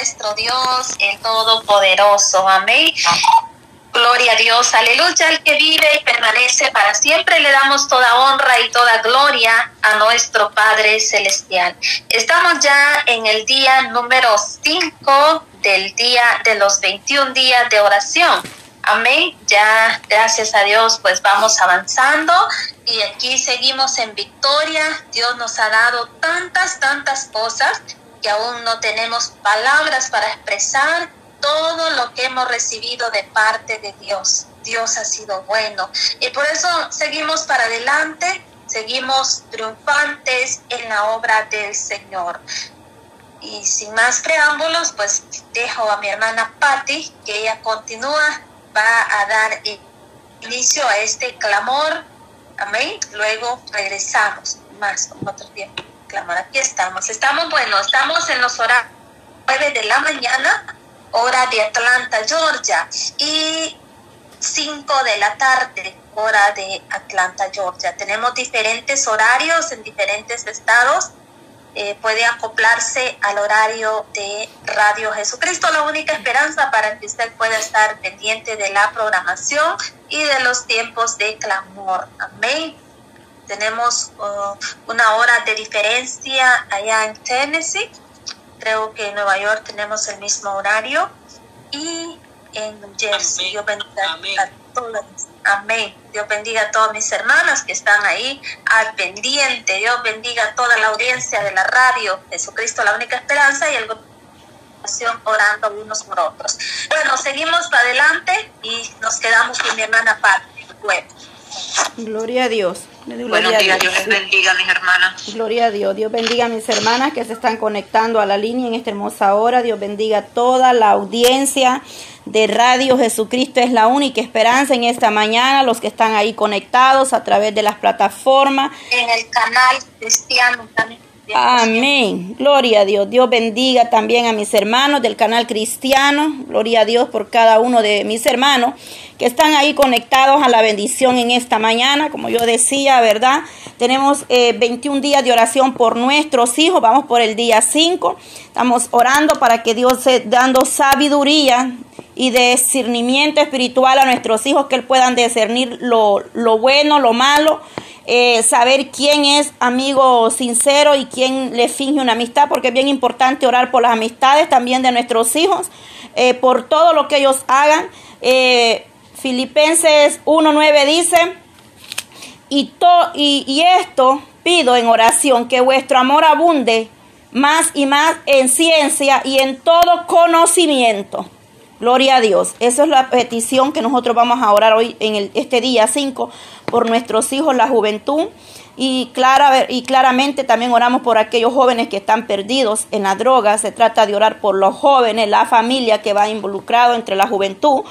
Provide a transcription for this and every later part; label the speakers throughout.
Speaker 1: nuestro Dios, el Todopoderoso. Amén. Gloria a Dios, aleluya, el que vive y permanece para siempre. Le damos toda honra y toda gloria a nuestro Padre Celestial. Estamos ya en el día número 5 del día de los 21 días de oración. Amén. Ya, gracias a Dios, pues vamos avanzando y aquí seguimos en victoria. Dios nos ha dado tantas, tantas cosas que aún no tenemos palabras para expresar todo lo que hemos recibido de parte de Dios. Dios ha sido bueno. Y por eso seguimos para adelante, seguimos triunfantes en la obra del Señor. Y sin más preámbulos, pues dejo a mi hermana Patti, que ella continúa, va a dar inicio a este clamor. Amén. Luego regresamos más con otro tiempo. Clamor, aquí estamos. Estamos, bueno, estamos en los horarios 9 de la mañana hora de Atlanta, Georgia, y 5 de la tarde, hora de Atlanta, Georgia. Tenemos diferentes horarios en diferentes estados. Eh, puede acoplarse al horario de Radio Jesucristo, la única esperanza para que usted pueda estar pendiente de la programación y de los tiempos de clamor. Amén. Tenemos uh, una hora de diferencia allá en Tennessee Creo que en Nueva York tenemos el mismo horario y en New Jersey. Dios bendiga a todas. Amén. Dios bendiga a todas mis hermanas que están ahí al pendiente. Dios bendiga a toda la audiencia de la radio. Jesucristo, la única esperanza y el orando unos por otros. Bueno, seguimos para adelante y nos quedamos con mi hermana Patti.
Speaker 2: Gloria a Dios.
Speaker 1: Buenos días, Dios. les bendiga, mis hermanas.
Speaker 2: Gloria a Dios. Dios bendiga a mis hermanas que se están conectando a la línea en esta hermosa hora. Dios bendiga a toda la audiencia de Radio Jesucristo es la única esperanza en esta mañana, los que están ahí conectados a través de las plataformas.
Speaker 1: En el canal cristiano también.
Speaker 2: Amén. Gloria a Dios. Dios bendiga también a mis hermanos del canal cristiano. Gloria a Dios por cada uno de mis hermanos que están ahí conectados a la bendición en esta mañana. Como yo decía, ¿verdad? Tenemos 21 eh, días de oración por nuestros hijos. Vamos por el día 5. Estamos orando para que Dios se dando sabiduría y discernimiento espiritual a nuestros hijos, que puedan discernir lo, lo bueno, lo malo. Eh, saber quién es amigo sincero y quién le finge una amistad, porque es bien importante orar por las amistades también de nuestros hijos, eh, por todo lo que ellos hagan. Filipenses 1.9 dice, y, y, y esto pido en oración, que vuestro amor abunde más y más en ciencia y en todo conocimiento. Gloria a Dios. Esa es la petición que nosotros vamos a orar hoy en el, este día 5 por nuestros hijos, la juventud. Y, clara, y claramente también oramos por aquellos jóvenes que están perdidos en la droga. Se trata de orar por los jóvenes, la familia que va involucrado entre la juventud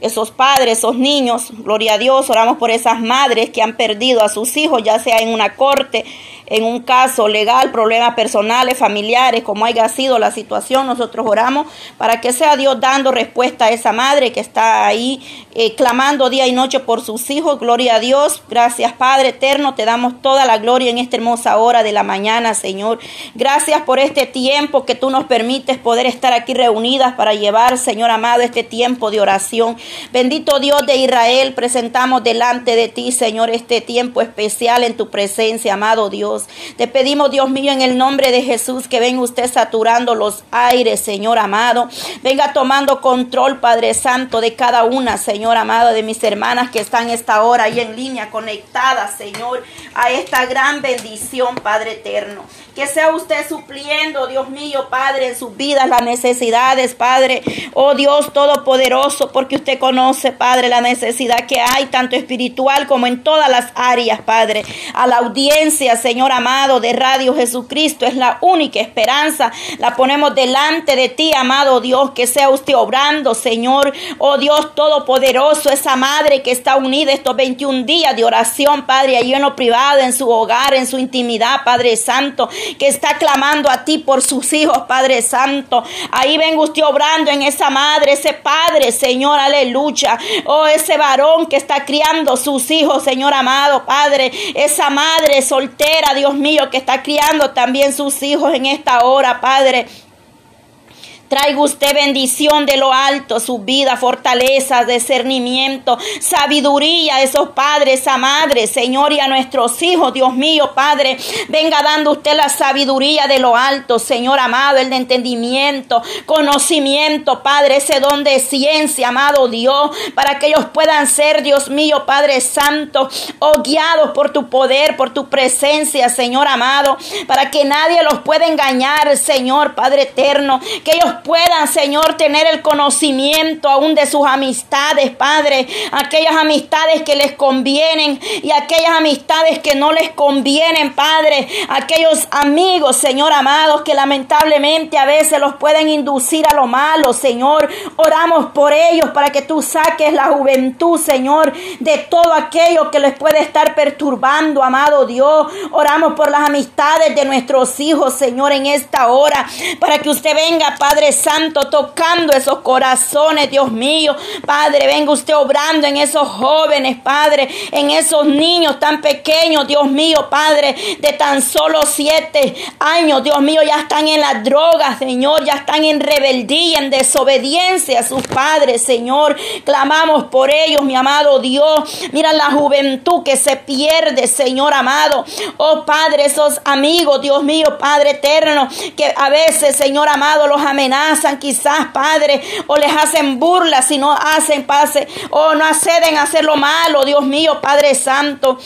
Speaker 2: esos padres, esos niños, gloria a Dios, oramos por esas madres que han perdido a sus hijos, ya sea en una corte, en un caso legal, problemas personales, familiares, como haya sido la situación, nosotros oramos para que sea Dios dando respuesta a esa madre que está ahí eh, clamando día y noche por sus hijos. Gloria a Dios. Gracias Padre eterno. Te damos toda la gloria en esta hermosa hora de la mañana, Señor. Gracias por este tiempo que tú nos permites poder estar aquí reunidas para llevar, Señor amado, este tiempo de oración. Bendito Dios de Israel, presentamos delante de ti, Señor, este tiempo especial en tu presencia, amado Dios. Te pedimos, Dios mío, en el nombre de Jesús, que venga usted saturando los aires, Señor amado. Venga tomando control, Padre Santo, de cada una, Señor amado, de mis hermanas que están esta hora ahí en línea, conectadas, Señor, a esta gran bendición, Padre eterno. Que sea usted supliendo, Dios mío, Padre, en sus vidas las necesidades, Padre. Oh Dios Todopoderoso, porque usted conoce, Padre, la necesidad que hay, tanto espiritual como en todas las áreas, Padre. A la audiencia, Señor amado, de Radio Jesucristo, es la única esperanza. La ponemos delante de ti, amado Dios, que sea usted obrando, Señor. Oh Dios Todopoderoso, esa madre que está unida estos 21 días de oración, Padre, allí en lo privado, en su hogar, en su intimidad, Padre Santo que está clamando a ti por sus hijos, Padre Santo. Ahí venga usted obrando en esa madre, ese padre, Señor, aleluya. Oh, ese varón que está criando sus hijos, Señor amado, Padre. Esa madre soltera, Dios mío, que está criando también sus hijos en esta hora, Padre. Traiga usted bendición de lo alto, su vida, fortaleza, discernimiento, sabiduría a esos padres, a madres, Señor, y a nuestros hijos, Dios mío, Padre. Venga dando usted la sabiduría de lo alto, Señor amado, el de entendimiento, conocimiento, Padre, ese don de ciencia, amado Dios, para que ellos puedan ser, Dios mío, Padre Santo, oh, guiados por tu poder, por tu presencia, Señor amado, para que nadie los pueda engañar, Señor, Padre eterno, que ellos puedan, Señor, tener el conocimiento aún de sus amistades, Padre, aquellas amistades que les convienen y aquellas amistades que no les convienen, Padre, aquellos amigos, Señor amados, que lamentablemente a veces los pueden inducir a lo malo, Señor. Oramos por ellos para que tú saques la juventud, Señor, de todo aquello que les puede estar perturbando, amado Dios. Oramos por las amistades de nuestros hijos, Señor, en esta hora, para que usted venga, Padre Santo, tocando esos corazones, Dios mío. Padre, venga usted obrando en esos jóvenes, Padre, en esos niños tan pequeños, Dios mío, Padre, de tan solo siete años, Dios mío, ya están en las drogas, Señor, ya están en rebeldía, en desobediencia a sus padres, Señor. Clamamos por ellos, mi amado Dios. Mira la juventud que se pierde, Señor amado. Oh Padre, esos amigos, Dios mío, Padre eterno, que a veces, Señor amado, los amenazan, quizás, Padre, o les hacen burlas si no hacen pase, o no acceden a hacer lo malo, Dios mío, Padre Santo.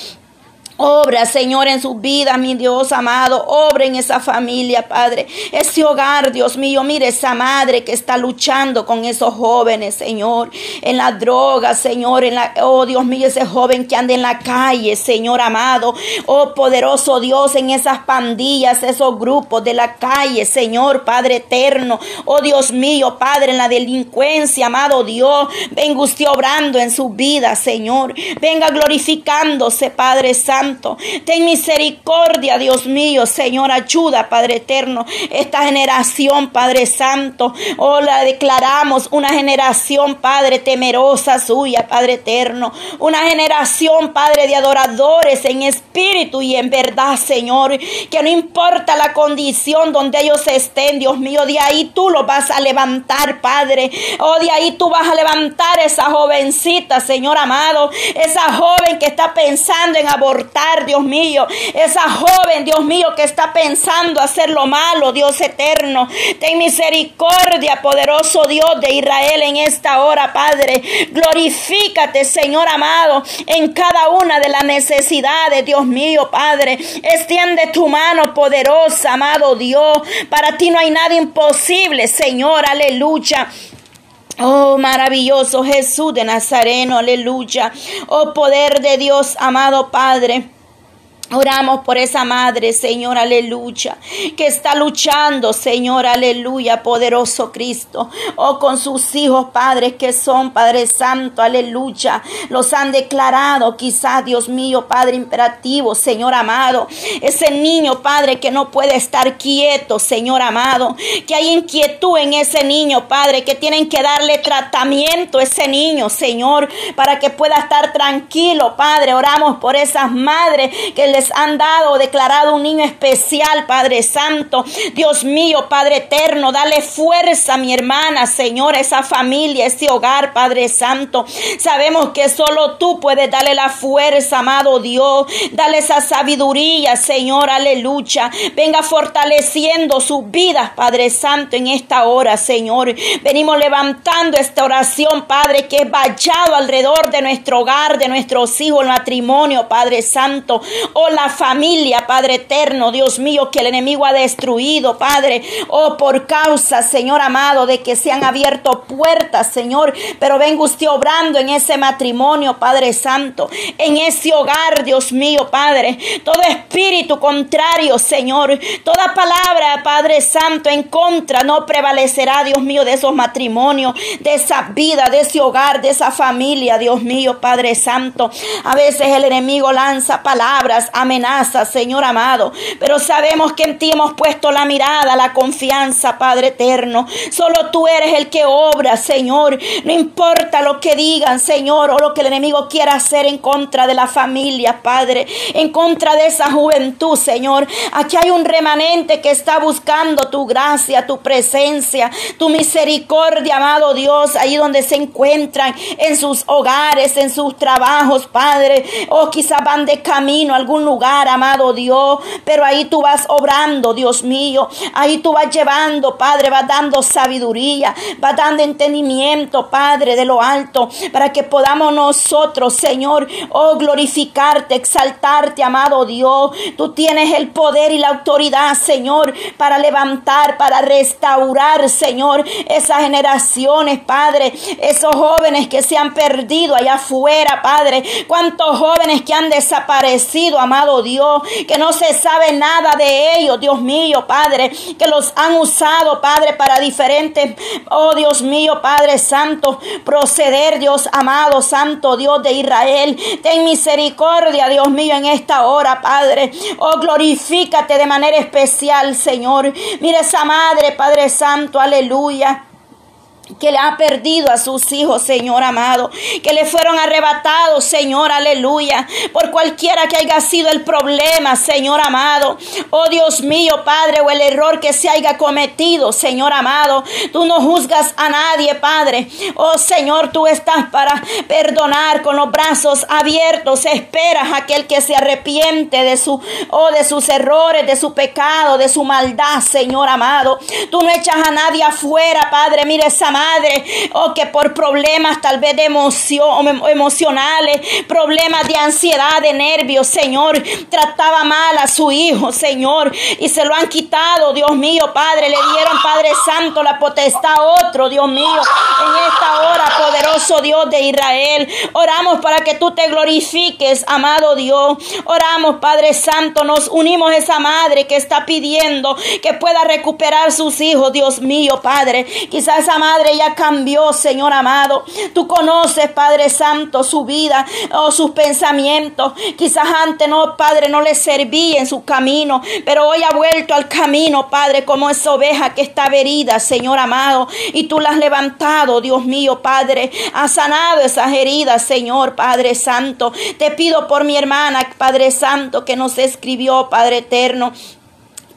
Speaker 2: Obra, Señor, en su vida, mi Dios amado. Obra en esa familia, Padre. Ese hogar, Dios mío. Mire esa madre que está luchando con esos jóvenes, Señor. En la droga, Señor. En la, oh, Dios mío, ese joven que anda en la calle, Señor amado. Oh, poderoso Dios, en esas pandillas, esos grupos de la calle, Señor, Padre eterno. Oh, Dios mío, Padre, en la delincuencia, amado Dios. Venga usted obrando en su vida, Señor. Venga glorificándose, Padre Santo Ten misericordia, Dios mío, Señor, ayuda, Padre eterno, esta generación, Padre Santo. Oh, la declaramos una generación, Padre, temerosa suya, Padre eterno. Una generación, Padre, de adoradores en espíritu y en verdad, Señor. Que no importa la condición donde ellos estén, Dios mío, de ahí tú lo vas a levantar, Padre. Oh, de ahí tú vas a levantar esa jovencita, Señor amado. Esa joven que está pensando en abortar Dios mío. Esa joven, Dios mío, que está pensando hacer lo malo, Dios eterno. Ten misericordia, poderoso Dios de Israel, en esta hora, Padre. Glorifícate, Señor amado, en cada una de las necesidades, Dios mío, Padre. Extiende tu mano poderosa, amado Dios. Para ti no hay nada imposible, Señor. Aleluya. Oh, maravilloso Jesús de Nazareno, aleluya. Oh, poder de Dios, amado Padre. Oramos por esa madre, Señor, aleluya, que está luchando, Señor, aleluya, poderoso Cristo. Oh, con sus hijos, padres que son, Padre Santo, aleluya. Los han declarado, quizás, Dios mío, Padre imperativo, Señor amado. Ese niño, Padre, que no puede estar quieto, Señor amado. Que hay inquietud en ese niño, Padre, que tienen que darle tratamiento a ese niño, Señor, para que pueda estar tranquilo, Padre. Oramos por esas madres que le han dado, declarado un niño especial, Padre Santo. Dios mío, Padre eterno, dale fuerza, mi hermana, Señor, a esa familia, ese hogar, Padre Santo. Sabemos que solo tú puedes darle la fuerza, amado Dios. Dale esa sabiduría, Señor, aleluya. Venga fortaleciendo sus vidas, Padre Santo, en esta hora, Señor. Venimos levantando esta oración, Padre, que es vallado alrededor de nuestro hogar, de nuestros hijos, el matrimonio, Padre Santo. Oh, la familia, Padre eterno, Dios mío, que el enemigo ha destruido, Padre. Oh, por causa, Señor amado, de que se han abierto puertas, Señor. Pero venga usted obrando en ese matrimonio, Padre Santo, en ese hogar, Dios mío, Padre. Todo espíritu contrario, Señor. Toda palabra, Padre Santo, en contra no prevalecerá, Dios mío, de esos matrimonios, de esa vida, de ese hogar, de esa familia, Dios mío, Padre Santo. A veces el enemigo lanza palabras, amenazas, Señor amado. Pero sabemos que en ti hemos puesto la mirada, la confianza, Padre eterno. Solo tú eres el que obra, Señor. No importa lo que digan, Señor, o lo que el enemigo quiera hacer en contra de la familia, Padre, en contra de esa juventud, Señor. Aquí hay un remanente que está buscando tu gracia, tu presencia, tu misericordia, amado Dios, ahí donde se encuentran, en sus hogares, en sus trabajos, Padre. O quizás van de camino a lugar, amado Dios, pero ahí tú vas obrando, Dios mío. Ahí tú vas llevando, Padre, vas dando sabiduría, vas dando entendimiento, Padre, de lo alto, para que podamos nosotros, Señor, oh, glorificarte, exaltarte, amado Dios. Tú tienes el poder y la autoridad, Señor, para levantar, para restaurar, Señor, esas generaciones, Padre, esos jóvenes que se han perdido allá afuera, Padre. Cuántos jóvenes que han desaparecido, amado Dios, que no se sabe nada de ellos, Dios mío, Padre, que los han usado, Padre, para diferentes, oh Dios mío, Padre Santo, proceder, Dios amado, Santo Dios de Israel. Ten misericordia, Dios mío, en esta hora, Padre. Oh, glorifícate de manera especial, Señor. Mira esa madre, Padre Santo, aleluya que le ha perdido a sus hijos, Señor amado, que le fueron arrebatados, Señor, aleluya, por cualquiera que haya sido el problema, Señor amado. Oh Dios mío, Padre, o el error que se haya cometido, Señor amado. Tú no juzgas a nadie, Padre. Oh Señor, tú estás para perdonar con los brazos abiertos. Esperas a aquel que se arrepiente de su, oh, de sus errores, de su pecado, de su maldad, Señor amado. Tú no echas a nadie afuera, Padre. Mire esa o oh, que por problemas tal vez de emoción, emocionales, problemas de ansiedad, de nervios, Señor, trataba mal a su hijo, Señor, y se lo han quitado, Dios mío, Padre, le dieron, Padre Santo, la potestad a otro, Dios mío, en esta hora, poderoso Dios de Israel, oramos para que tú te glorifiques, amado Dios, oramos, Padre Santo, nos unimos a esa madre que está pidiendo que pueda recuperar sus hijos, Dios mío, Padre, quizás esa madre ella cambió, Señor amado. Tú conoces, Padre Santo, su vida o oh, sus pensamientos. Quizás antes no, Padre, no le servía en su camino, pero hoy ha vuelto al camino, Padre, como esa oveja que está herida, Señor amado. Y tú la has levantado, Dios mío, Padre. Has sanado esas heridas, Señor, Padre Santo. Te pido por mi hermana, Padre Santo, que nos escribió, Padre eterno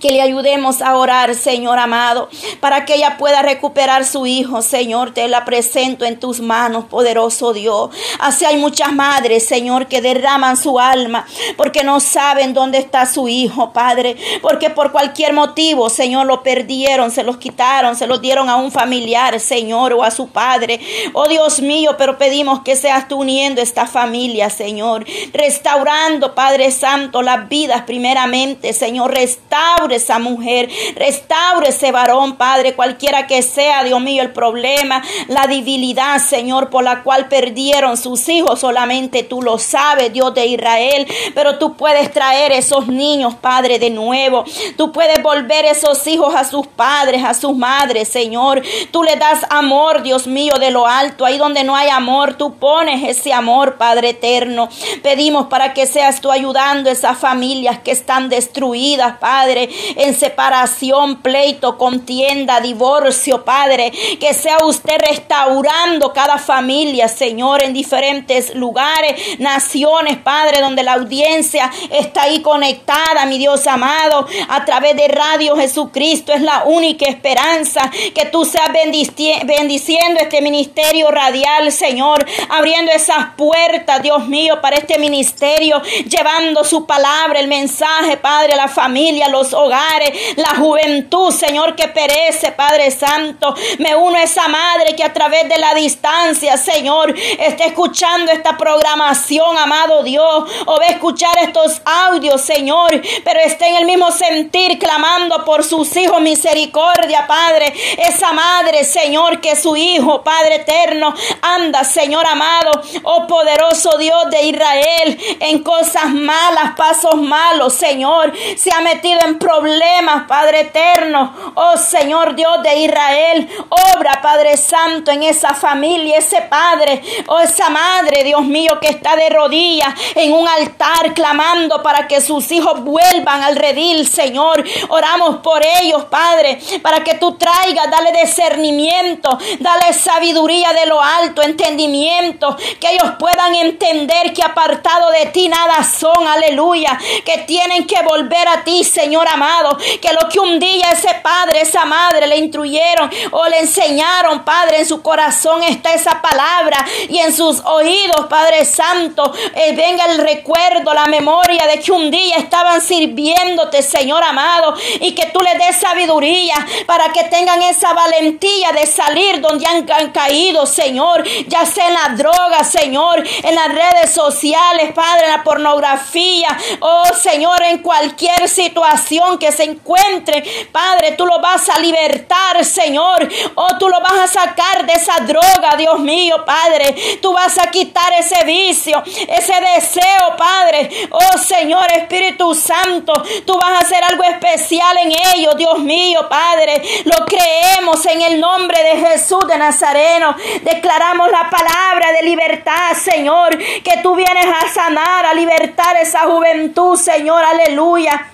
Speaker 2: que le ayudemos a orar, Señor amado, para que ella pueda recuperar su hijo, Señor. Te la presento en tus manos, poderoso Dios. Así hay muchas madres, Señor, que derraman su alma porque no saben dónde está su hijo, Padre. Porque por cualquier motivo, Señor, lo perdieron, se los quitaron, se los dieron a un familiar, Señor, o a su padre. Oh Dios mío, pero pedimos que seas tú uniendo esta familia, Señor. Restaurando, Padre Santo, las vidas primeramente, Señor. Restaure esa mujer, restaure ese varón, Padre, cualquiera que sea, Dios mío, el problema, la debilidad, Señor, por la cual perdieron sus hijos, solamente tú lo sabes, Dios de Israel, pero tú puedes traer esos niños, Padre, de nuevo, tú puedes volver esos hijos a sus padres, a sus madres, Señor, tú le das amor, Dios mío, de lo alto, ahí donde no hay amor, tú pones ese amor, Padre eterno, pedimos para que seas tú ayudando esas familias que están destruidas, Padre, en separación, pleito, contienda, divorcio, Padre. Que sea usted restaurando cada familia, Señor, en diferentes lugares, naciones, Padre, donde la audiencia está ahí conectada, mi Dios amado, a través de Radio Jesucristo. Es la única esperanza que tú seas bendiciendo este ministerio radial, Señor, abriendo esas puertas, Dios mío, para este ministerio, llevando su palabra, el mensaje, Padre, a la familia, a los hogares, la juventud, Señor, que perece, Padre Santo. Me uno a esa madre que a través de la distancia, Señor, está escuchando esta programación, amado Dios, o va a escuchar estos audios, Señor, pero está en el mismo sentir, clamando por sus hijos, misericordia, Padre. Esa madre, Señor, que su hijo, Padre eterno, anda, Señor amado, oh poderoso Dios de Israel, en cosas malas, pasos malos, Señor, se ha metido en problemas problemas, Padre eterno. Oh Señor Dios de Israel, obra, Padre Santo, en esa familia, ese Padre, oh esa madre, Dios mío, que está de rodillas en un altar clamando para que sus hijos vuelvan al redil, Señor. Oramos por ellos, Padre, para que tú traigas, dale discernimiento, dale sabiduría de lo alto, entendimiento, que ellos puedan entender que apartado de ti nada son, aleluya, que tienen que volver a ti, Señor amado, que lo que un día ese padre, esa madre le instruyeron o le enseñaron, Padre, en su corazón está esa palabra y en sus oídos, Padre Santo, eh, venga el recuerdo, la memoria de que un día estaban sirviéndote, Señor amado, y que tú les des sabiduría para que tengan esa valentía de salir donde han, han caído, Señor, ya sea en la droga, Señor, en las redes sociales, Padre, en la pornografía, oh Señor, en cualquier situación que se encuentre, Padre, tú lo vas a libertar, Señor, oh tú lo vas a sacar de esa droga, Dios mío, Padre, tú vas a quitar ese vicio, ese deseo, Padre, oh Señor, Espíritu Santo, tú vas a hacer algo especial en ellos, Dios mío, Padre, lo creemos en el nombre de Jesús de Nazareno, declaramos la palabra de libertad, Señor, que tú vienes a sanar, a libertar esa juventud, Señor, aleluya.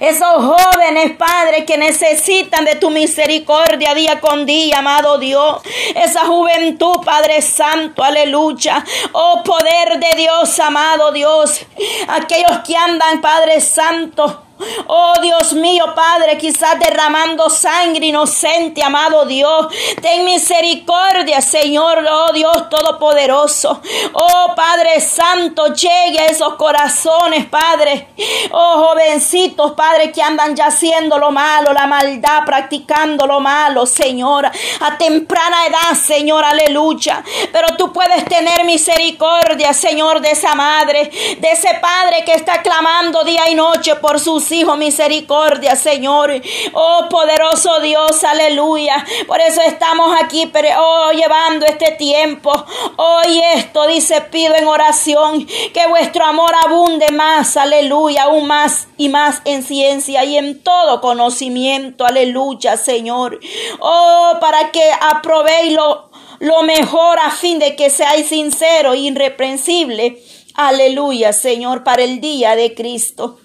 Speaker 2: Esos jóvenes, Padre, que necesitan de tu misericordia día con día, amado Dios. Esa juventud, Padre Santo, aleluya. Oh poder de Dios, amado Dios. Aquellos que andan, Padre Santo Oh Dios mío, Padre, quizás derramando sangre inocente, amado Dios. Ten misericordia, Señor, oh Dios Todopoderoso. Oh Padre Santo, llegue a esos corazones, Padre. Oh jovencitos, Padre, que andan ya haciendo lo malo, la maldad, practicando lo malo, Señor. A temprana edad, Señor, aleluya. Pero tú puedes tener misericordia, Señor, de esa madre, de ese Padre que está clamando día y noche por sus hijos, misericordia, Señor. Oh, poderoso Dios, aleluya. Por eso estamos aquí, pero oh, llevando este tiempo. Hoy esto dice, pido en oración que vuestro amor abunde más, aleluya, aún más y más en ciencia y en todo conocimiento, aleluya, Señor. Oh, para que aprobéis lo, lo mejor a fin de que seáis sincero e irreprensible. Aleluya, Señor, para el día de Cristo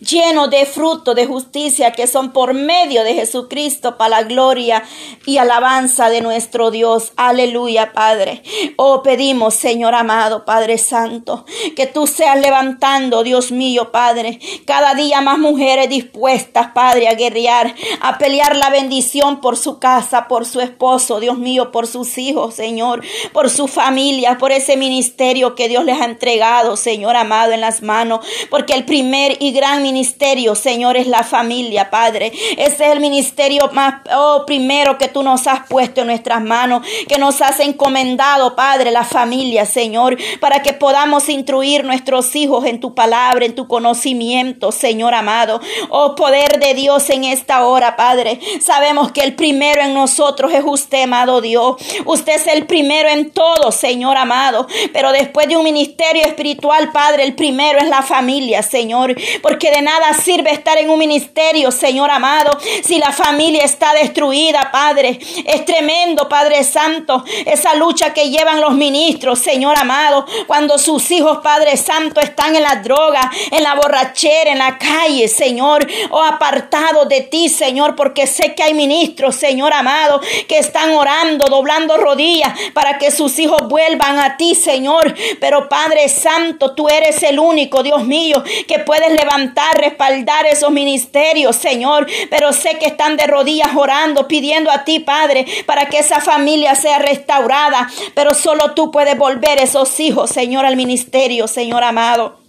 Speaker 2: lleno de fruto de justicia que son por medio de Jesucristo para la gloria y alabanza de nuestro Dios. Aleluya, Padre. Oh, pedimos, Señor amado, Padre Santo, que tú seas levantando, Dios mío, Padre, cada día más mujeres dispuestas, Padre, a guerrear, a pelear la bendición por su casa, por su esposo, Dios mío, por sus hijos, Señor, por su familia, por ese ministerio que Dios les ha entregado, Señor amado, en las manos, porque el primer y gran ministerio, Señor, es la familia, Padre. Ese es el ministerio más oh, primero que tú nos has puesto en nuestras manos, que nos has encomendado, Padre, la familia, Señor, para que podamos instruir nuestros hijos en tu palabra, en tu conocimiento, Señor amado. Oh, poder de Dios en esta hora, Padre. Sabemos que el primero en nosotros es usted, amado Dios. Usted es el primero en todo, Señor amado. Pero después de un ministerio espiritual, Padre, el primero es la familia, Señor. Porque de nada sirve estar en un ministerio, Señor amado, si la familia está destruida, Padre. Es tremendo, Padre Santo, esa lucha que llevan los ministros, Señor amado, cuando sus hijos, Padre Santo, están en la droga, en la borrachera, en la calle, Señor, o apartados de ti, Señor, porque sé que hay ministros, Señor amado, que están orando, doblando rodillas para que sus hijos vuelvan a ti, Señor. Pero Padre Santo, tú eres el único, Dios mío, que puedes levantar respaldar esos ministerios, Señor. Pero sé que están de rodillas orando, pidiendo a ti, Padre, para que esa familia sea restaurada. Pero solo tú puedes volver esos hijos, Señor, al ministerio, Señor amado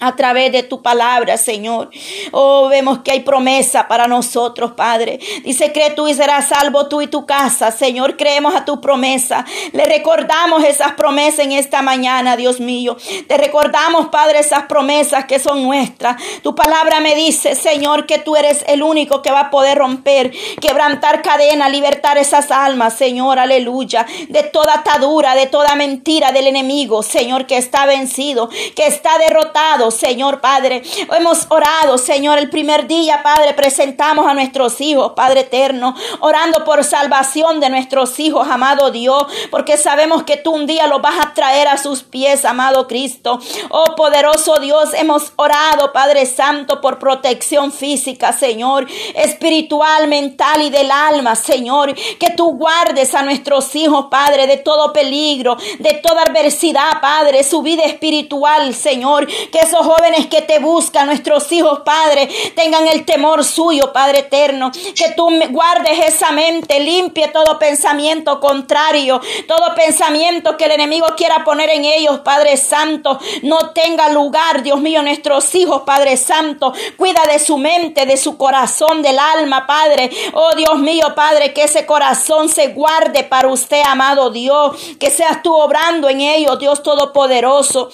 Speaker 2: a través de tu palabra, Señor. Oh, vemos que hay promesa para nosotros, Padre. Dice, cree tú y serás salvo tú y tu casa. Señor, creemos a tu promesa. Le recordamos esas promesas en esta mañana, Dios mío. Te recordamos, Padre, esas promesas que son nuestras. Tu palabra me dice, Señor, que tú eres el único que va a poder romper, quebrantar cadena, libertar esas almas, Señor, aleluya. De toda atadura, de toda mentira del enemigo, Señor, que está vencido, que está derrotado Señor Padre. Hemos orado, Señor, el primer día, Padre, presentamos a nuestros hijos, Padre eterno, orando por salvación de nuestros hijos, amado Dios, porque sabemos que tú un día los vas a traer a sus pies, amado Cristo. Oh poderoso Dios, hemos orado, Padre Santo, por protección física, Señor, espiritual, mental y del alma, Señor. Que tú guardes a nuestros hijos, Padre, de todo peligro, de toda adversidad, Padre, su vida espiritual, Señor. Que jóvenes que te buscan, nuestros hijos, Padre, tengan el temor suyo, Padre eterno. Que tú guardes esa mente, limpie todo pensamiento contrario, todo pensamiento que el enemigo quiera poner en ellos, Padre Santo. No tenga lugar, Dios mío, nuestros hijos, Padre Santo. Cuida de su mente, de su corazón, del alma, Padre. Oh Dios mío, Padre, que ese corazón se guarde para usted, amado Dios. Que seas tú obrando en ellos, Dios Todopoderoso.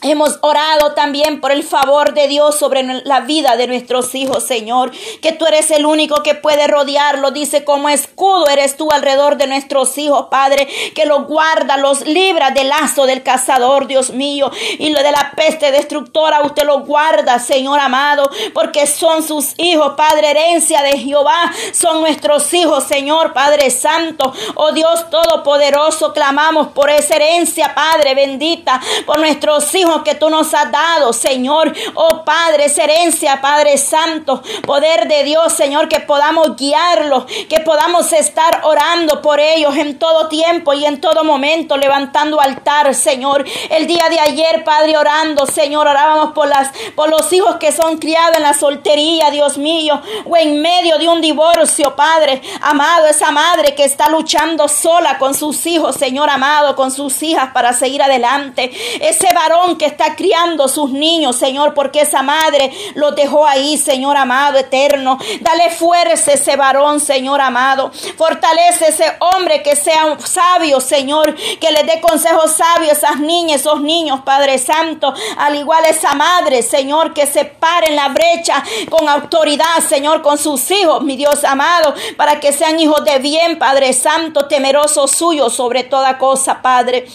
Speaker 2: Hemos orado también por el favor de Dios sobre la vida de nuestros hijos, Señor, que tú eres el único que puede rodearlo. Dice, como escudo eres tú alrededor de nuestros hijos, Padre, que los guarda, los libra del lazo del cazador, Dios mío, y lo de la peste destructora, usted los guarda, Señor amado, porque son sus hijos, Padre, herencia de Jehová, son nuestros hijos, Señor, Padre Santo, oh Dios Todopoderoso, clamamos por esa herencia, Padre bendita, por nuestros hijos que tú nos has dado, Señor. Oh Padre, esa herencia, Padre Santo, poder de Dios, Señor, que podamos guiarlos, que podamos estar orando por ellos en todo tiempo y en todo momento, levantando altar, Señor. El día de ayer, Padre, orando, Señor, orábamos por las por los hijos que son criados en la soltería, Dios mío, o en medio de un divorcio, Padre, amado, esa madre que está luchando sola con sus hijos, Señor amado, con sus hijas para seguir adelante. Ese varón que está criando sus niños, Señor, porque esa madre lo dejó ahí, Señor amado, eterno. Dale fuerza a ese varón, Señor amado. Fortalece ese hombre que sea sabio, Señor, que le dé consejos sabios a esas niñas, esos niños, Padre Santo. Al igual esa madre, Señor, que se pare en la brecha con autoridad, Señor, con sus hijos, mi Dios amado, para que sean hijos de bien, Padre Santo, temerosos suyos sobre toda cosa, Padre.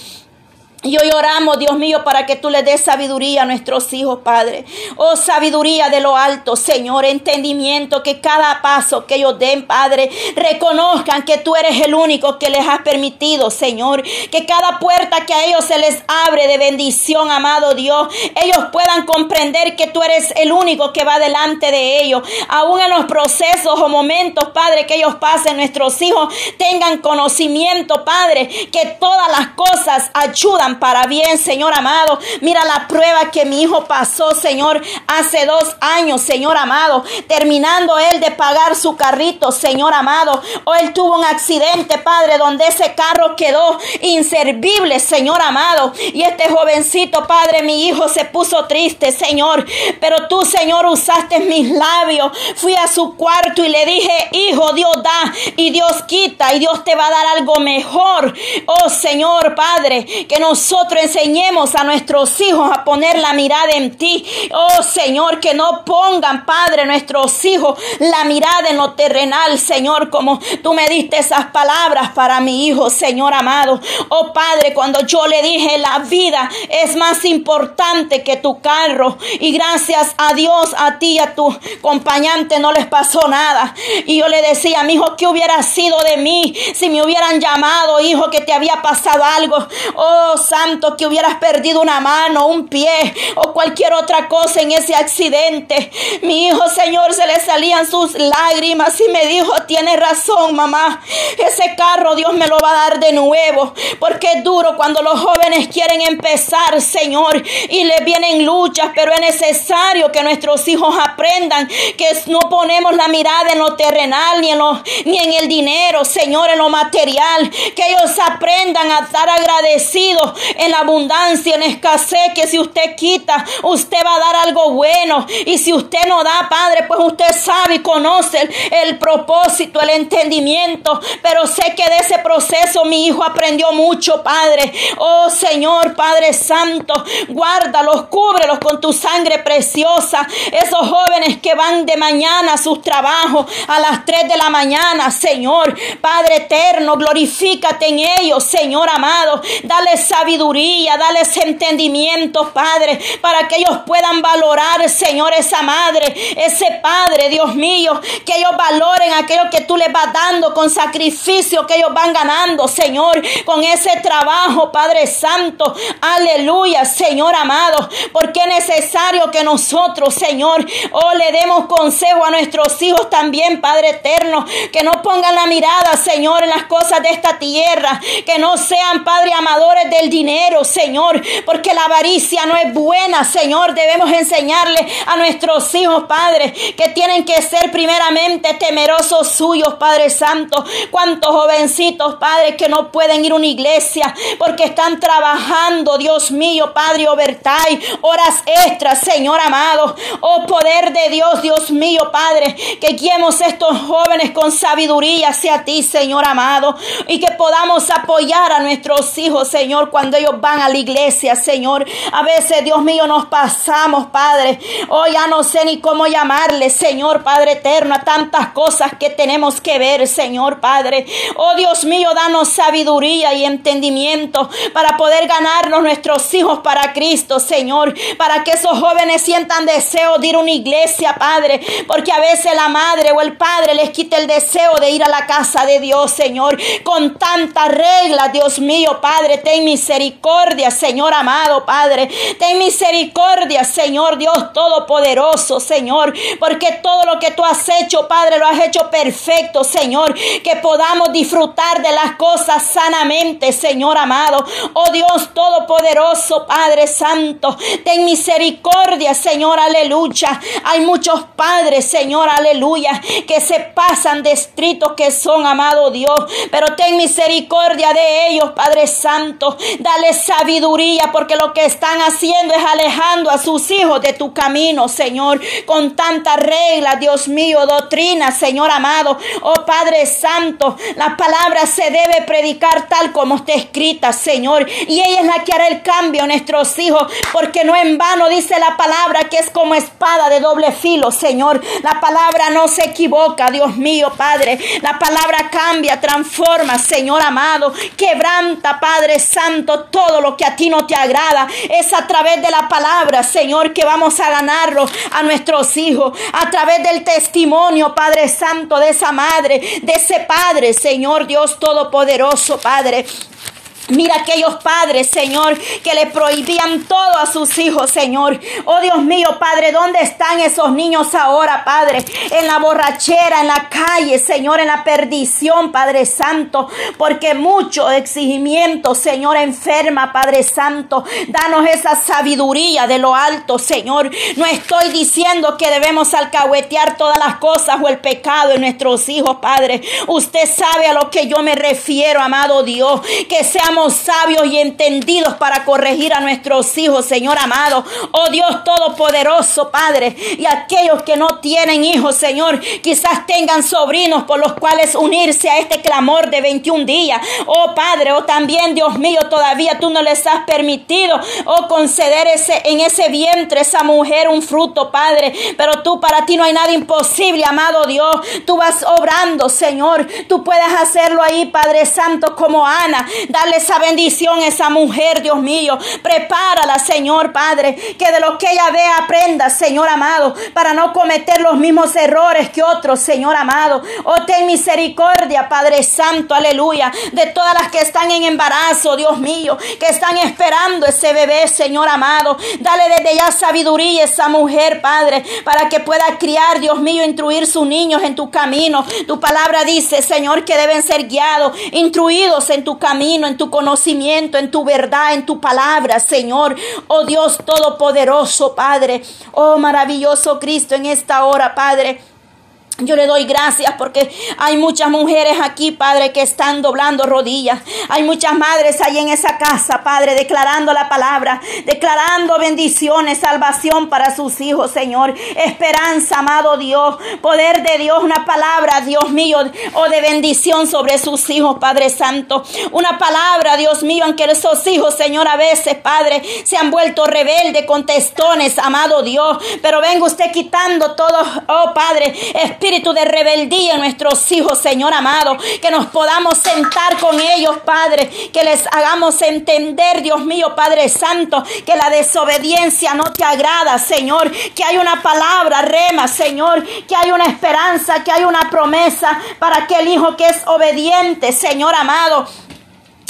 Speaker 2: Y hoy oramos, Dios mío, para que tú le des sabiduría a nuestros hijos, Padre. Oh, sabiduría de lo alto, Señor, entendimiento, que cada paso que ellos den, Padre, reconozcan que tú eres el único que les has permitido, Señor. Que cada puerta que a ellos se les abre de bendición, amado Dios, ellos puedan comprender que tú eres el único que va delante de ellos. Aún en los procesos o momentos, Padre, que ellos pasen, nuestros hijos tengan conocimiento, Padre, que todas las cosas ayudan para bien, Señor amado. Mira la prueba que mi hijo pasó, Señor, hace dos años, Señor amado, terminando él de pagar su carrito, Señor amado. O él tuvo un accidente, Padre, donde ese carro quedó inservible, Señor amado. Y este jovencito, Padre, mi hijo, se puso triste, Señor. Pero tú, Señor, usaste mis labios. Fui a su cuarto y le dije, hijo, Dios da y Dios quita y Dios te va a dar algo mejor. Oh Señor, Padre, que nos nosotros enseñemos a nuestros hijos a poner la mirada en ti. Oh Señor, que no pongan, Padre, nuestros hijos la mirada en lo terrenal, Señor, como tú me diste esas palabras para mi hijo, Señor amado. Oh Padre, cuando yo le dije la vida es más importante que tu carro y gracias a Dios, a ti y a tu acompañante no les pasó nada. Y yo le decía, mi hijo, ¿qué hubiera sido de mí si me hubieran llamado, hijo, que te había pasado algo? Oh Santo, que hubieras perdido una mano, un pie o cualquier otra cosa en ese accidente. Mi hijo, Señor, se le salían sus lágrimas y me dijo, tiene razón, mamá. Ese carro Dios me lo va a dar de nuevo. Porque es duro cuando los jóvenes quieren empezar, Señor, y les vienen luchas, pero es necesario que nuestros hijos aprendan que no ponemos la mirada en lo terrenal ni en el dinero, Señor, en lo material. Que ellos aprendan a estar agradecidos en abundancia, en escasez, que si usted quita, usted va a dar algo bueno. Y si usted no da, Padre, pues usted sabe y conoce el, el propósito, el entendimiento. Pero sé que de ese proceso mi hijo aprendió mucho, Padre. Oh Señor, Padre Santo, guárdalos, cúbrelos con tu sangre preciosa. Esos jóvenes que van de mañana a sus trabajos a las 3 de la mañana, Señor, Padre eterno, glorifícate en ellos, Señor amado. Dale sabiduría sabiduría, dales entendimiento, Padre, para que ellos puedan valorar, Señor, esa madre, ese Padre, Dios mío, que ellos valoren aquello que tú les vas dando con sacrificio, que ellos van ganando, Señor, con ese trabajo, Padre Santo. Aleluya, Señor amado, porque es necesario que nosotros, Señor, oh, le demos consejo a nuestros hijos también, Padre eterno, que no pongan la mirada, Señor, en las cosas de esta tierra, que no sean, Padre, amadores del dinero, Señor, porque la avaricia no es buena, Señor. Debemos enseñarle a nuestros hijos, Padre, que tienen que ser primeramente temerosos suyos, Padre Santo. Cuántos jovencitos, Padre, que no pueden ir a una iglesia porque están trabajando, Dios mío, Padre, overtime, horas extras, Señor amado. Oh poder de Dios, Dios mío, Padre, que guiemos estos jóvenes con sabiduría hacia ti, Señor amado, y que podamos apoyar a nuestros hijos, Señor, cuando ellos van a la iglesia, Señor. A veces, Dios mío, nos pasamos, Padre. Oh, ya no sé ni cómo llamarle, Señor, Padre eterno, a tantas cosas que tenemos que ver, Señor, Padre. Oh, Dios mío, danos sabiduría y entendimiento para poder ganarnos nuestros hijos para Cristo, Señor, para que esos jóvenes sientan deseo de ir a una iglesia, Padre, porque a veces la madre o el padre les quita el deseo de ir a la casa de Dios, Señor, con tantas reglas, Dios mío, Padre, ten misericordia, Señor amado, Padre, ten misericordia, Señor Dios Todopoderoso, Señor, porque todo lo que tú has hecho, Padre, lo has hecho perfecto, Señor, que podamos disfrutar de las cosas sanamente, Señor amado, oh Dios Todopoderoso, Padre Santo, ten misericordia, Señor, aleluya, hay muchos padres, Señor, aleluya, que se pasan de que son, amado Dios, pero ten misericordia de ellos, Padre Santo. Dale sabiduría porque lo que están haciendo es alejando a sus hijos de tu camino, Señor, con tanta regla, Dios mío, doctrina, Señor amado. Oh Padre Santo, la palabra se debe predicar tal como está escrita, Señor, y ella es la que hará el cambio a nuestros hijos, porque no en vano dice la palabra que es como espada de doble filo, Señor. La palabra no se equivoca, Dios mío, Padre. La palabra cambia, transforma, Señor amado. Quebranta, Padre Santo, todo lo que a ti no te agrada. Es a través de la palabra, Señor, que vamos a ganarlo a nuestros hijos. A través del testimonio, Padre Santo, de esa madre, de ese Padre, Señor Dios Todopoderoso, Padre. Mira aquellos padres, Señor, que le prohibían todo a sus hijos, Señor. Oh Dios mío, Padre, ¿dónde están esos niños ahora, Padre? En la borrachera, en la calle, Señor, en la perdición, Padre Santo. Porque mucho exigimiento, Señor, enferma, Padre Santo. Danos esa sabiduría de lo alto, Señor. No estoy diciendo que debemos alcahuetear todas las cosas o el pecado en nuestros hijos, Padre. Usted sabe a lo que yo me refiero, amado Dios. Que sea sabios y entendidos para corregir a nuestros hijos, Señor amado. Oh Dios Todopoderoso, Padre. Y aquellos que no tienen hijos, Señor, quizás tengan sobrinos por los cuales unirse a este clamor de 21 días. Oh Padre, oh también, Dios mío, todavía tú no les has permitido, oh conceder ese, en ese vientre, esa mujer, un fruto, Padre. Pero tú, para ti no hay nada imposible, amado Dios. Tú vas obrando, Señor. Tú puedes hacerlo ahí, Padre Santo, como Ana. Dale esa bendición esa mujer, Dios mío. Prepárala, Señor Padre, que de lo que ella vea aprenda, Señor amado, para no cometer los mismos errores que otros, Señor amado. Oh, ten misericordia, Padre Santo, aleluya, de todas las que están en embarazo, Dios mío, que están esperando ese bebé, Señor amado. Dale desde ya sabiduría a esa mujer, Padre, para que pueda criar, Dios mío, instruir sus niños en tu camino. Tu palabra dice, Señor, que deben ser guiados, instruidos en tu camino, en tu conocimiento, en tu verdad, en tu palabra, Señor. Oh Dios Todopoderoso, Padre. Oh maravilloso Cristo en esta hora, Padre. Yo le doy gracias porque hay muchas mujeres aquí, Padre, que están doblando rodillas. Hay muchas madres ahí en esa casa, Padre, declarando la palabra, declarando bendiciones, salvación para sus hijos, Señor. Esperanza, amado Dios. Poder de Dios, una palabra, Dios mío, o de bendición sobre sus hijos, Padre Santo. Una palabra, Dios mío, aunque esos hijos, Señor, a veces, Padre, se han vuelto rebeldes, contestones, amado Dios. Pero venga usted quitando todo, oh Padre, espíritu de rebeldía en nuestros hijos, Señor amado, que nos podamos sentar con ellos, Padre, que les hagamos entender, Dios mío, Padre Santo, que la desobediencia no te agrada, Señor, que hay una palabra, rema, Señor, que hay una esperanza, que hay una promesa para aquel hijo que es obediente, Señor amado.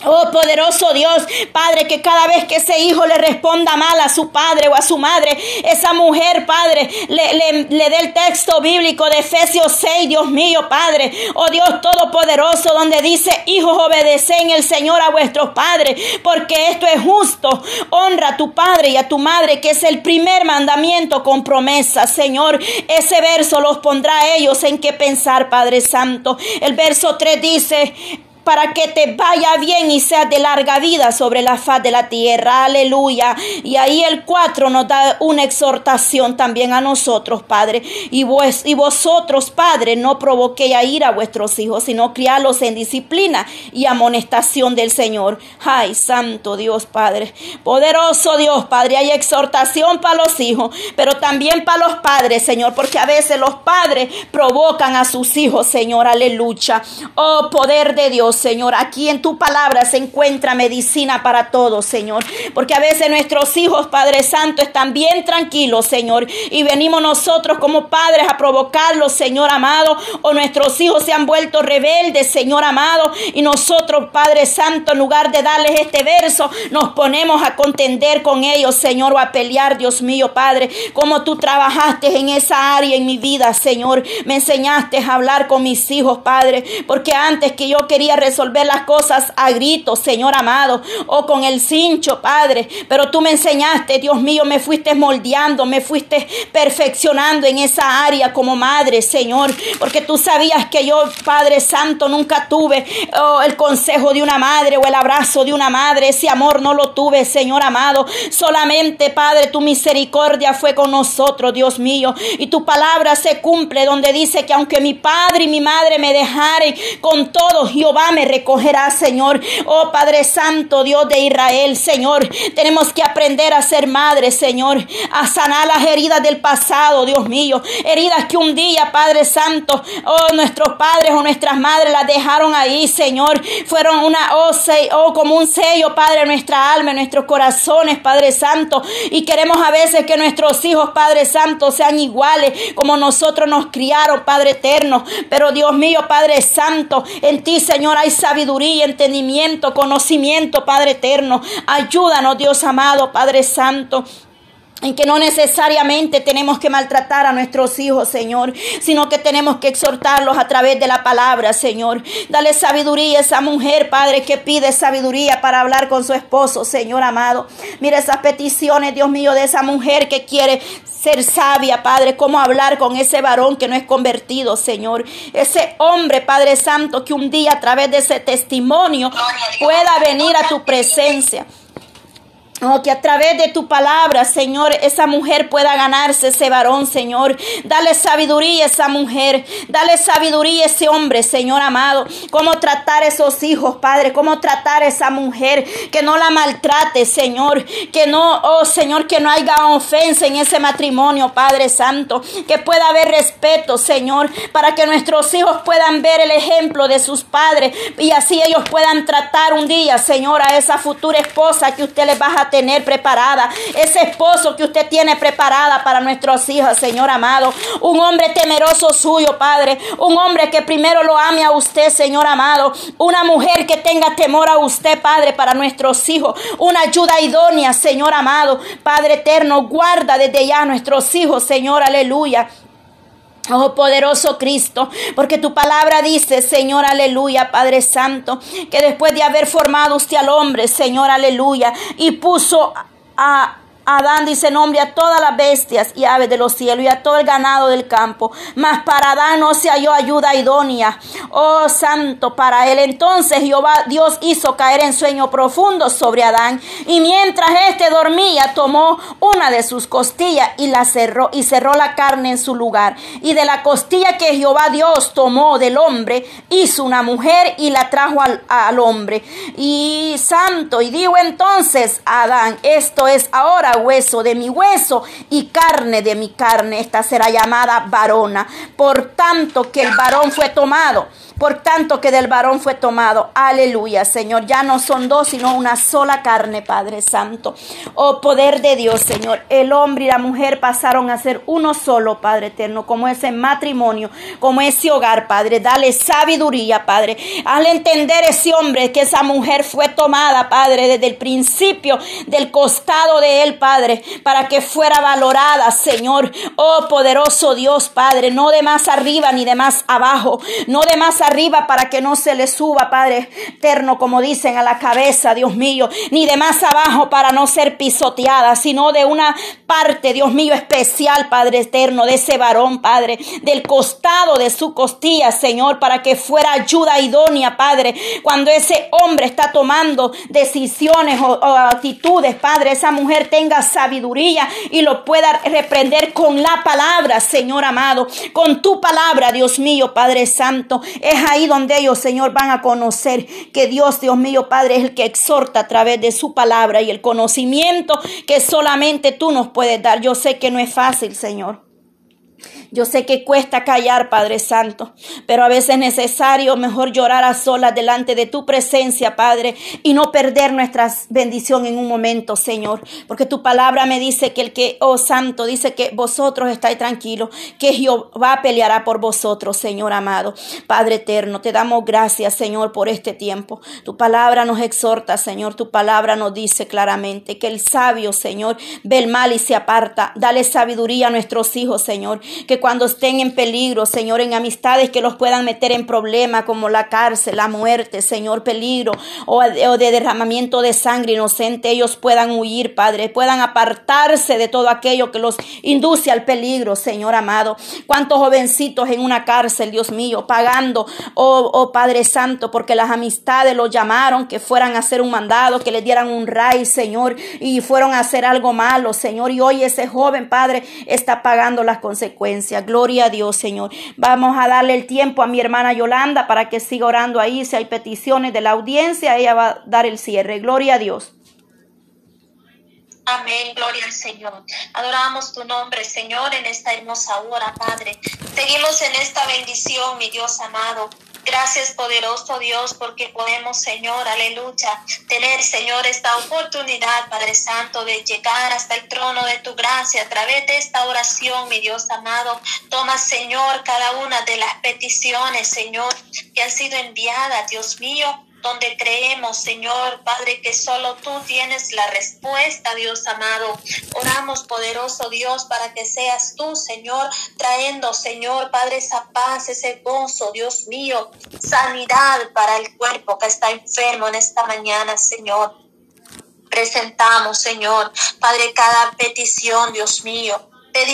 Speaker 2: Oh poderoso Dios, Padre, que cada vez que ese hijo le responda mal a su padre o a su madre, esa mujer, Padre, le, dé el texto bíblico de Efesios 6, Dios mío, Padre, oh Dios Todopoderoso, donde dice, hijos, obedecen el Señor a vuestros padres, porque esto es justo. Honra a tu padre y a tu madre, que es el primer mandamiento con promesa, Señor. Ese verso los pondrá a ellos en qué pensar, Padre Santo. El verso 3 dice, para que te vaya bien y seas de larga vida sobre la faz de la tierra. Aleluya. Y ahí el 4 nos da una exhortación también a nosotros, Padre. Y, vos, y vosotros, Padre, no provoquéis a ir a vuestros hijos, sino criarlos en disciplina y amonestación del Señor. Ay, santo Dios, Padre. Poderoso Dios, Padre. Hay exhortación para los hijos, pero también para los padres, Señor, porque a veces los padres provocan a sus hijos, Señor. Aleluya. Oh, poder de Dios. Señor. Aquí en tu palabra se encuentra medicina para todos, Señor. Porque a veces nuestros hijos, Padre Santo, están bien tranquilos, Señor. Y venimos nosotros como padres a provocarlos, Señor amado. O nuestros hijos se han vuelto rebeldes, Señor amado. Y nosotros, Padre Santo, en lugar de darles este verso, nos ponemos a contender con ellos, Señor, o a pelear, Dios mío, Padre. Como tú trabajaste en esa área en mi vida, Señor. Me enseñaste a hablar con mis hijos, Padre. Porque antes que yo quería resolver las cosas a gritos, Señor amado, o con el cincho, Padre. Pero tú me enseñaste, Dios mío, me fuiste moldeando, me fuiste perfeccionando en esa área como madre, Señor. Porque tú sabías que yo, Padre Santo, nunca tuve oh, el consejo de una madre o el abrazo de una madre. Ese amor no lo tuve, Señor amado. Solamente, Padre, tu misericordia fue con nosotros, Dios mío. Y tu palabra se cumple donde dice que aunque mi padre y mi madre me dejaren, con todo Jehová me recogerá, Señor. Oh Padre Santo, Dios de Israel, Señor. Tenemos que aprender a ser madres, Señor. A sanar las heridas del pasado, Dios mío. Heridas que un día, Padre Santo, oh nuestros padres o nuestras madres las dejaron ahí, Señor. Fueron una oh, oh como un sello, Padre, en nuestra alma, en nuestros corazones, Padre Santo. Y queremos a veces que nuestros hijos, Padre Santo, sean iguales como nosotros nos criaron, Padre eterno. Pero Dios mío, Padre Santo, en ti, Señor, hay sabiduría, entendimiento, conocimiento, Padre eterno. Ayúdanos, Dios amado, Padre Santo en que no necesariamente tenemos que maltratar a nuestros hijos, Señor, sino que tenemos que exhortarlos a través de la palabra, Señor. Dale sabiduría a esa mujer, Padre, que pide sabiduría para hablar con su esposo, Señor amado. Mira esas peticiones, Dios mío, de esa mujer que quiere ser sabia, Padre, cómo hablar con ese varón que no es convertido, Señor. Ese hombre, Padre Santo, que un día a través de ese testimonio pueda venir a tu presencia. Oh, que a través de tu palabra, Señor, esa mujer pueda ganarse ese varón, Señor. Dale sabiduría a esa mujer. Dale sabiduría a ese hombre, Señor amado. Cómo tratar a esos hijos, Padre. Cómo tratar a esa mujer. Que no la maltrate, Señor. Que no, oh Señor, que no haya ofensa en ese matrimonio, Padre Santo. Que pueda haber respeto, Señor. Para que nuestros hijos puedan ver el ejemplo de sus padres. Y así ellos puedan tratar un día, Señor, a esa futura esposa que usted les va a tener preparada, ese esposo que usted tiene preparada para nuestros hijos, Señor amado. Un hombre temeroso suyo, Padre. Un hombre que primero lo ame a usted, Señor amado. Una mujer que tenga temor a usted, Padre, para nuestros hijos. Una ayuda idónea, Señor amado. Padre eterno, guarda desde ya a nuestros hijos, Señor, aleluya. Oh poderoso Cristo, porque tu palabra dice, Señor, aleluya, Padre Santo, que después de haber formado usted al hombre, Señor, aleluya, y puso a Adán dice nombre a todas las bestias y aves de los cielos y a todo el ganado del campo. Mas para Adán no se halló ayuda idónea. Oh santo para él. Entonces Jehová Dios hizo caer en sueño profundo sobre Adán. Y mientras éste dormía, tomó una de sus costillas y la cerró y cerró la carne en su lugar. Y de la costilla que Jehová Dios tomó del hombre, hizo una mujer y la trajo al, al hombre. Y santo, y dijo entonces Adán, esto es ahora hueso de mi hueso y carne de mi carne. Esta será llamada varona. Por tanto que el varón fue tomado por tanto que del varón fue tomado. Aleluya, Señor. Ya no son dos, sino una sola carne, Padre Santo. Oh poder de Dios, Señor. El hombre y la mujer pasaron a ser uno solo, Padre eterno, como ese matrimonio, como ese hogar, Padre. Dale sabiduría, Padre. Al entender ese hombre que esa mujer fue tomada, Padre, desde el principio del costado de él, Padre, para que fuera valorada, Señor. Oh poderoso Dios, Padre. No de más arriba ni de más abajo. No de más arriba para que no se le suba, Padre eterno, como dicen, a la cabeza, Dios mío, ni de más abajo para no ser pisoteada, sino de una parte, Dios mío, especial, Padre eterno, de ese varón, Padre, del costado de su costilla, Señor, para que fuera ayuda idónea, Padre, cuando ese hombre está tomando decisiones o, actitudes, Padre, esa mujer tenga sabiduría y lo pueda reprender con la palabra, Señor amado, con tu palabra, Dios mío, Padre Santo. Es ahí donde ellos, Señor, van a conocer que Dios, Dios mío, Padre, es el que exhorta a través de su palabra y el conocimiento que solamente tú nos puedes dar. Yo sé que no es fácil, Señor. Yo sé que cuesta callar, Padre Santo, pero a veces es necesario mejor llorar a solas delante de tu presencia, Padre, y no perder nuestra bendición en un momento, Señor. Porque tu palabra me dice que el que, oh Santo, dice que vosotros estáis tranquilos, que Jehová peleará por vosotros, Señor amado. Padre eterno, te damos gracias, Señor, por este tiempo. Tu palabra nos exhorta, Señor. Tu palabra nos dice claramente que el sabio, Señor, ve el mal y se aparta. Dale sabiduría a nuestros hijos, Señor. Que cuando estén en peligro, Señor, en amistades que los puedan meter en problemas como la cárcel, la muerte, Señor, peligro o, de derramamiento de sangre inocente, ellos puedan huir, Padre, puedan apartarse de todo aquello que los induce al peligro, Señor amado. Cuántos jovencitos en una cárcel, Dios mío, pagando, oh, oh Padre Santo, porque las amistades los llamaron que fueran a hacer un mandado, que les dieran un ray, Señor, y fueron a hacer algo malo, Señor, y hoy ese joven, Padre, está pagando las consecuencias. Gloria a Dios, Señor. Vamos a darle el tiempo a mi hermana Yolanda para que siga orando ahí. Si hay peticiones de la audiencia, ella va a dar el cierre. Gloria a Dios.
Speaker 1: Amén, gloria al Señor. Adoramos tu nombre, Señor, en esta hermosa hora, Padre. Seguimos en esta bendición, mi Dios amado. Gracias, poderoso Dios, porque podemos, Señor, aleluya, tener, Señor, esta oportunidad, Padre Santo, de llegar hasta el trono de tu gracia a través de esta oración, mi Dios amado. Toma, Señor, cada una de las peticiones, Señor, que han sido enviadas, Dios mío donde creemos, Señor, Padre, que solo tú tienes la respuesta, Dios amado. Oramos, poderoso Dios, para que seas tú, Señor, trayendo, Señor, Padre, esa paz, ese gozo, Dios mío, sanidad para el cuerpo que está enfermo en esta mañana, Señor presentamos, Señor. Padre, cada petición, Dios mío.